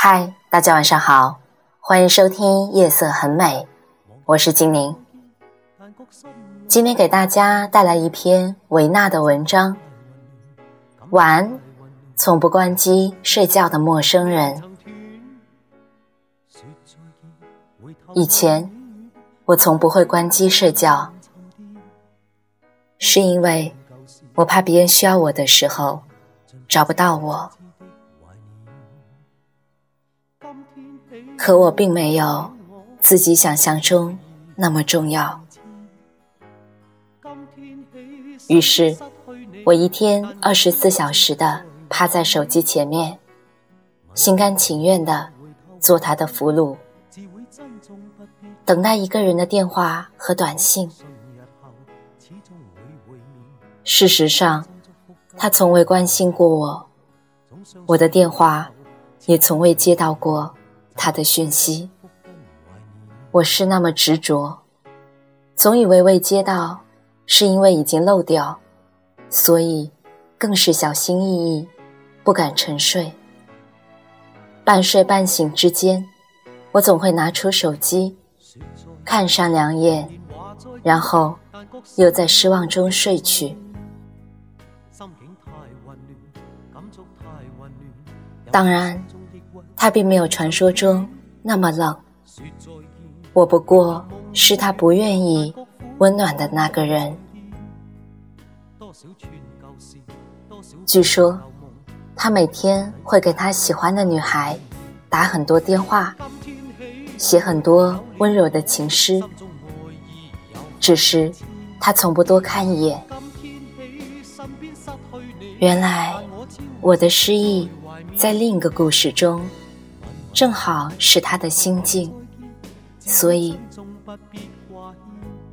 嗨，大家晚上好，欢迎收听《夜色很美》，我是精灵。今天给大家带来一篇维纳的文章。晚安，从不关机睡觉的陌生人。以前我从不会关机睡觉，是因为我怕别人需要我的时候找不到我。可我并没有自己想象中那么重要，于是，我一天二十四小时的趴在手机前面，心甘情愿的做他的俘虏，等待一个人的电话和短信。事实上，他从未关心过我，我的电话也从未接到过。他的讯息，我是那么执着，总以为未接到是因为已经漏掉，所以更是小心翼翼，不敢沉睡。半睡半醒之间，我总会拿出手机，看上两眼，然后又在失望中睡去。当然。他并没有传说中那么冷，我不过是他不愿意温暖的那个人。据说，他每天会给他喜欢的女孩打很多电话，写很多温柔的情诗，只是他从不多看一眼。原来，我的失忆在另一个故事中。正好是他的心境，所以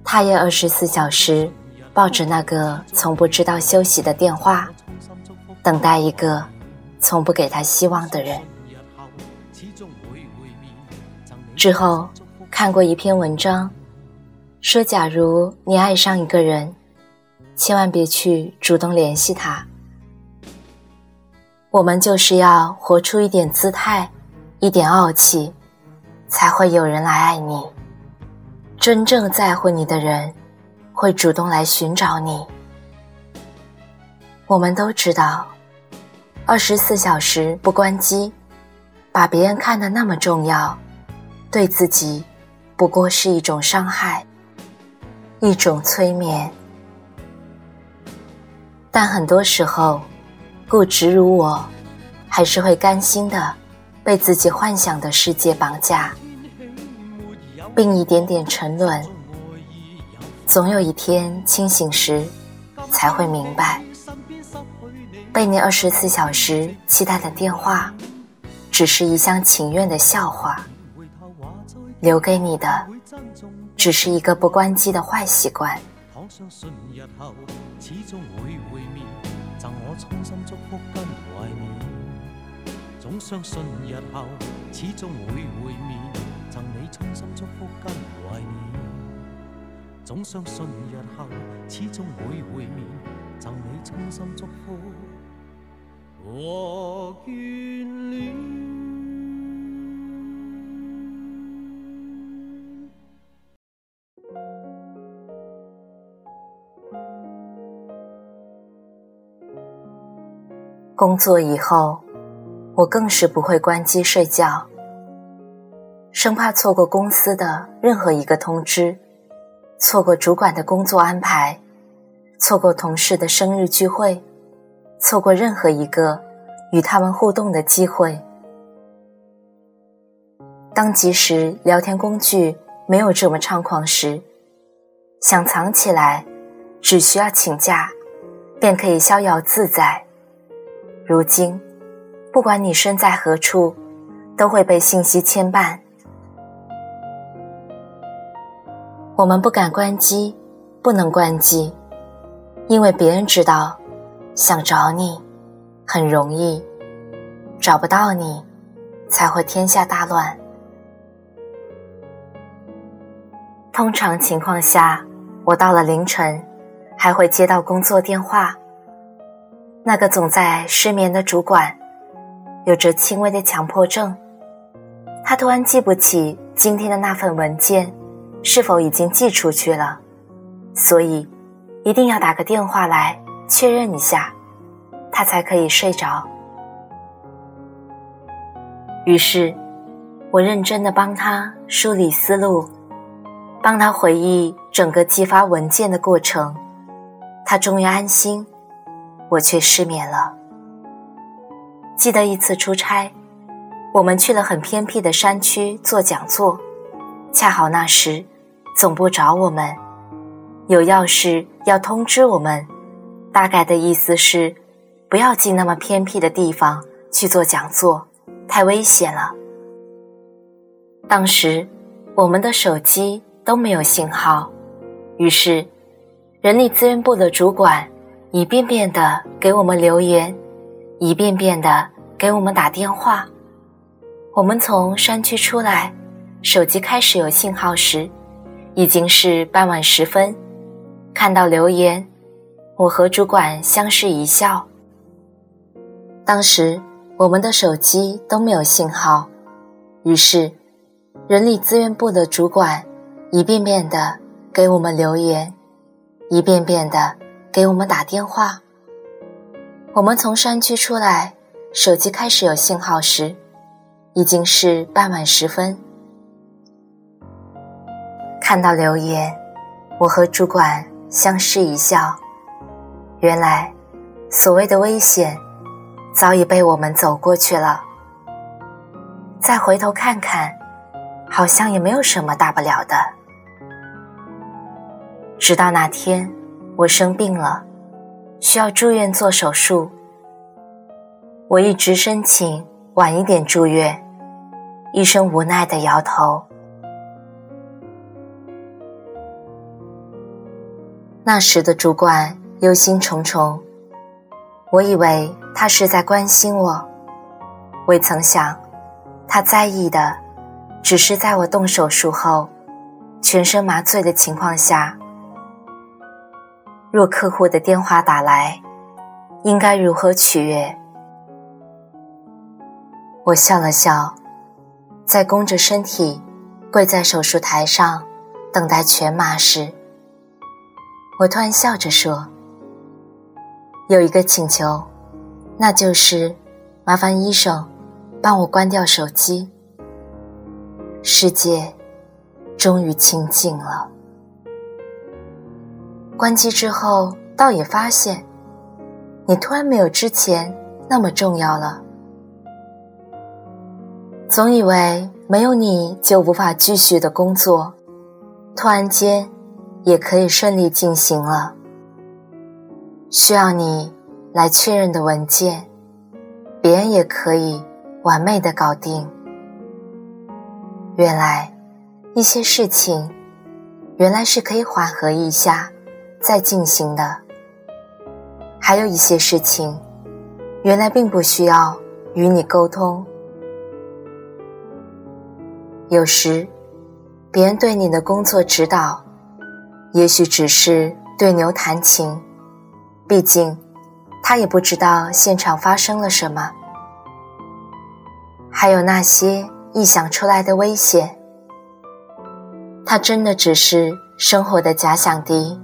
他也二十四小时抱着那个从不知道休息的电话，等待一个从不给他希望的人。之后看过一篇文章，说假如你爱上一个人，千万别去主动联系他。我们就是要活出一点姿态。一点傲气，才会有人来爱你。真正在乎你的人，会主动来寻找你。我们都知道，二十四小时不关机，把别人看得那么重要，对自己不过是一种伤害，一种催眠。但很多时候，固执如我，还是会甘心的。被自己幻想的世界绑架，并一点点沉沦，总有一天清醒时，才会明白，被你二十四小时期待的电话，只是一厢情愿的笑话，留给你的，只是一个不关机的坏习惯。总相信日后始终会会面，赠你衷心祝福跟怀念。总相信日后始终会会面，赠你衷心祝福和眷恋。工作以后。我更是不会关机睡觉，生怕错过公司的任何一个通知，错过主管的工作安排，错过同事的生日聚会，错过任何一个与他们互动的机会。当即时聊天工具没有这么猖狂时，想藏起来只需要请假，便可以逍遥自在。如今，不管你身在何处，都会被信息牵绊。我们不敢关机，不能关机，因为别人知道，想找你很容易，找不到你才会天下大乱。通常情况下，我到了凌晨，还会接到工作电话。那个总在失眠的主管，有着轻微的强迫症，他突然记不起今天的那份文件是否已经寄出去了，所以一定要打个电话来确认一下，他才可以睡着。于是，我认真的帮他梳理思路，帮他回忆整个寄发文件的过程，他终于安心。我却失眠了。记得一次出差，我们去了很偏僻的山区做讲座，恰好那时总部找我们，有要事要通知我们，大概的意思是不要进那么偏僻的地方去做讲座，太危险了。当时我们的手机都没有信号，于是人力资源部的主管。一遍遍的给我们留言，一遍遍的给我们打电话。我们从山区出来，手机开始有信号时，已经是傍晚时分。看到留言，我和主管相视一笑。当时我们的手机都没有信号，于是人力资源部的主管一遍遍的给我们留言，一遍遍的。给我们打电话。我们从山区出来，手机开始有信号时，已经是傍晚时分。看到留言，我和主管相视一笑。原来，所谓的危险，早已被我们走过去了。再回头看看，好像也没有什么大不了的。直到那天。我生病了，需要住院做手术。我一直申请晚一点住院，医生无奈的摇头。那时的主管忧心忡忡，我以为他是在关心我，未曾想，他在意的只是在我动手术后，全身麻醉的情况下。若客户的电话打来，应该如何取悦？我笑了笑，在弓着身体跪在手术台上等待全麻时，我突然笑着说：“有一个请求，那就是麻烦医生帮我关掉手机。”世界终于清静了。关机之后，倒也发现，你突然没有之前那么重要了。总以为没有你就无法继续的工作，突然间也可以顺利进行了。需要你来确认的文件，别人也可以完美的搞定。原来一些事情，原来是可以缓和一下。在进行的，还有一些事情，原来并不需要与你沟通。有时，别人对你的工作指导，也许只是对牛弹琴，毕竟他也不知道现场发生了什么。还有那些臆想出来的危险，他真的只是生活的假想敌。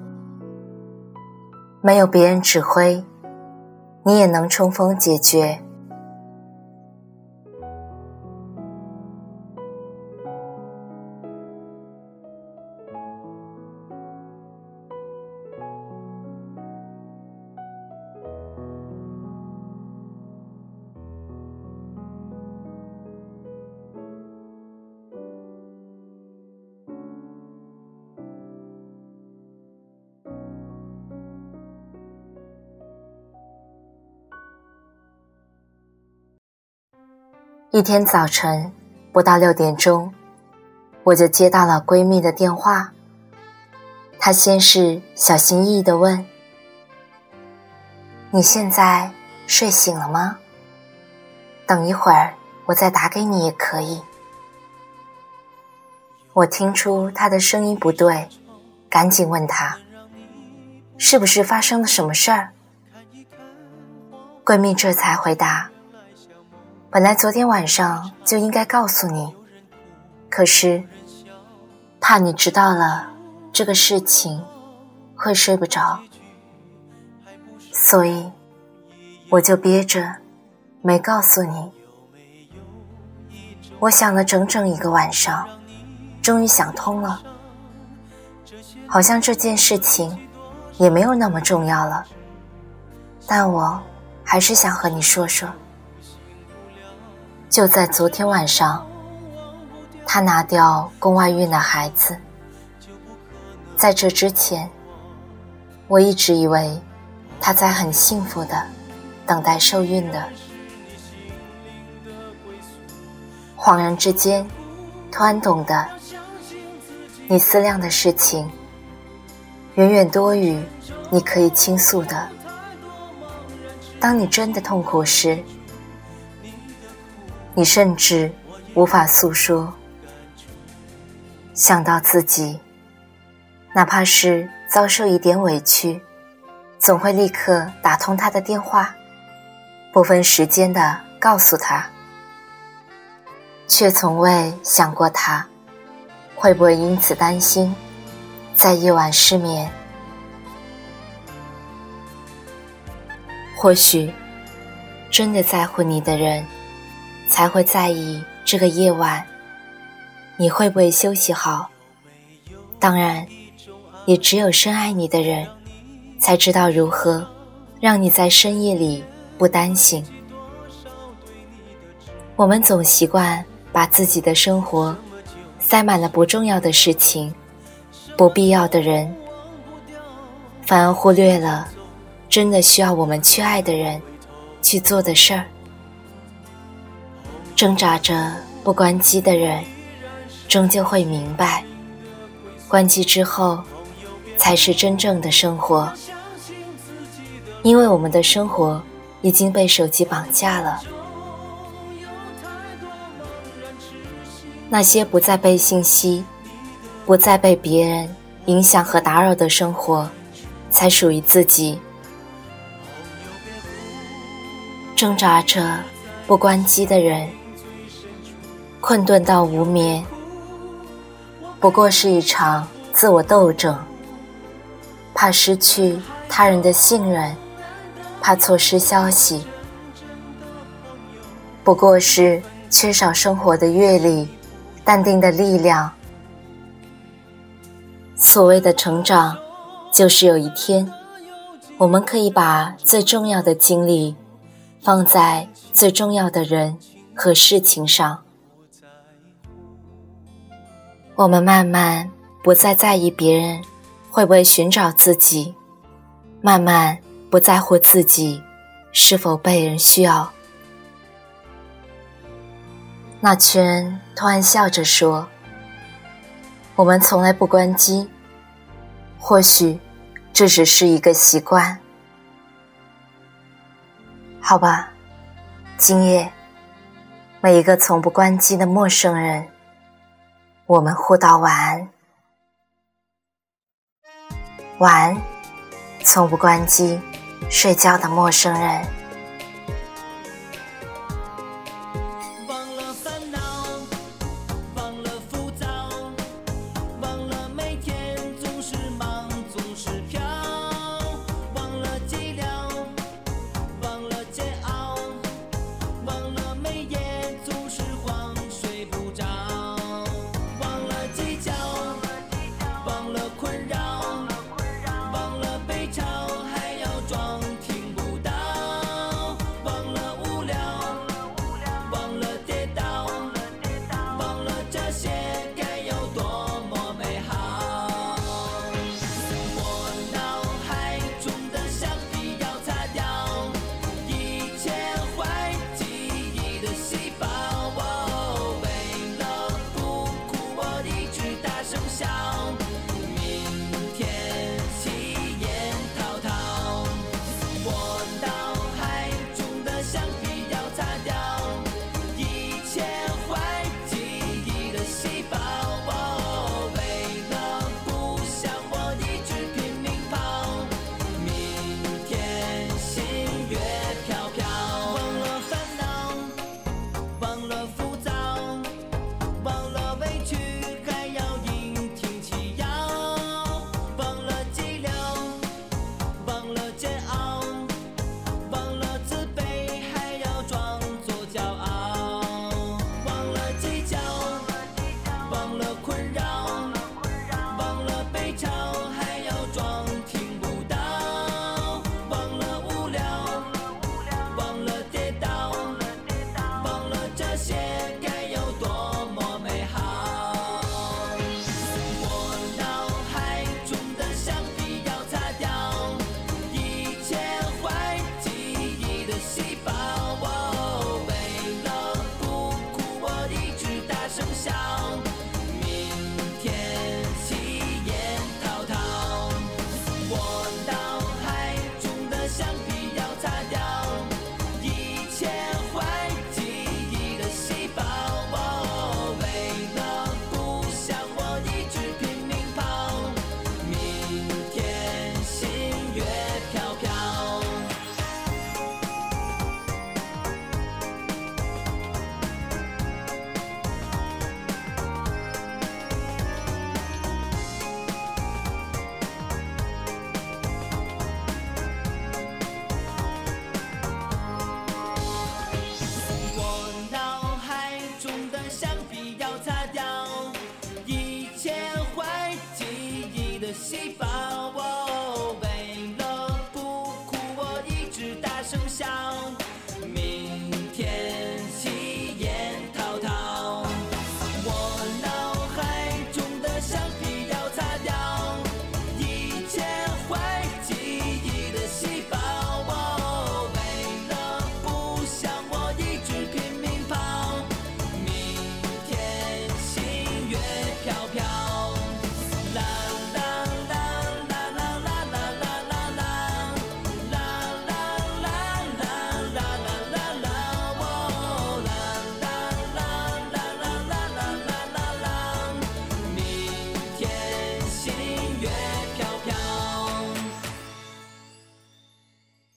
没有别人指挥，你也能冲锋解决。一天早晨不到六点钟，我就接到了闺蜜的电话。她先是小心翼翼地问：“你现在睡醒了吗？等一会儿我再打给你也可以。”我听出她的声音不对，赶紧问她：“是不是发生了什么事儿？”闺蜜这才回答。本来昨天晚上就应该告诉你，可是怕你知道了这个事情会睡不着，所以我就憋着没告诉你。我想了整整一个晚上，终于想通了，好像这件事情也没有那么重要了，但我还是想和你说说。就在昨天晚上，他拿掉宫外孕的孩子。在这之前，我一直以为他在很幸福的等待受孕的。恍然之间，突然懂得，你思量的事情远远多于你可以倾诉的。当你真的痛苦时，你甚至无法诉说，想到自己，哪怕是遭受一点委屈，总会立刻打通他的电话，不分时间的告诉他，却从未想过他会不会因此担心，在夜晚失眠。或许，真的在乎你的人。才会在意这个夜晚，你会不会休息好？当然，也只有深爱你的人，才知道如何让你在深夜里不担心。我们总习惯把自己的生活塞满了不重要的事情、不必要的人，反而忽略了真的需要我们去爱的人去做的事儿。挣扎着不关机的人，终究会明白，关机之后才是真正的生活。因为我们的生活已经被手机绑架了。那些不再被信息、不再被别人影响和打扰的生活，才属于自己。挣扎着不关机的人。困顿到无眠，不过是一场自我斗争。怕失去他人的信任，怕错失消息，不过是缺少生活的阅历、淡定的力量。所谓的成长，就是有一天，我们可以把最重要的精力放在最重要的人和事情上。我们慢慢不再在意别人会不会寻找自己，慢慢不在乎自己是否被人需要。那群人突然笑着说：“我们从来不关机，或许这只是一个习惯。”好吧，今夜每一个从不关机的陌生人。我们互道晚安，晚安，从不关机睡觉的陌生人。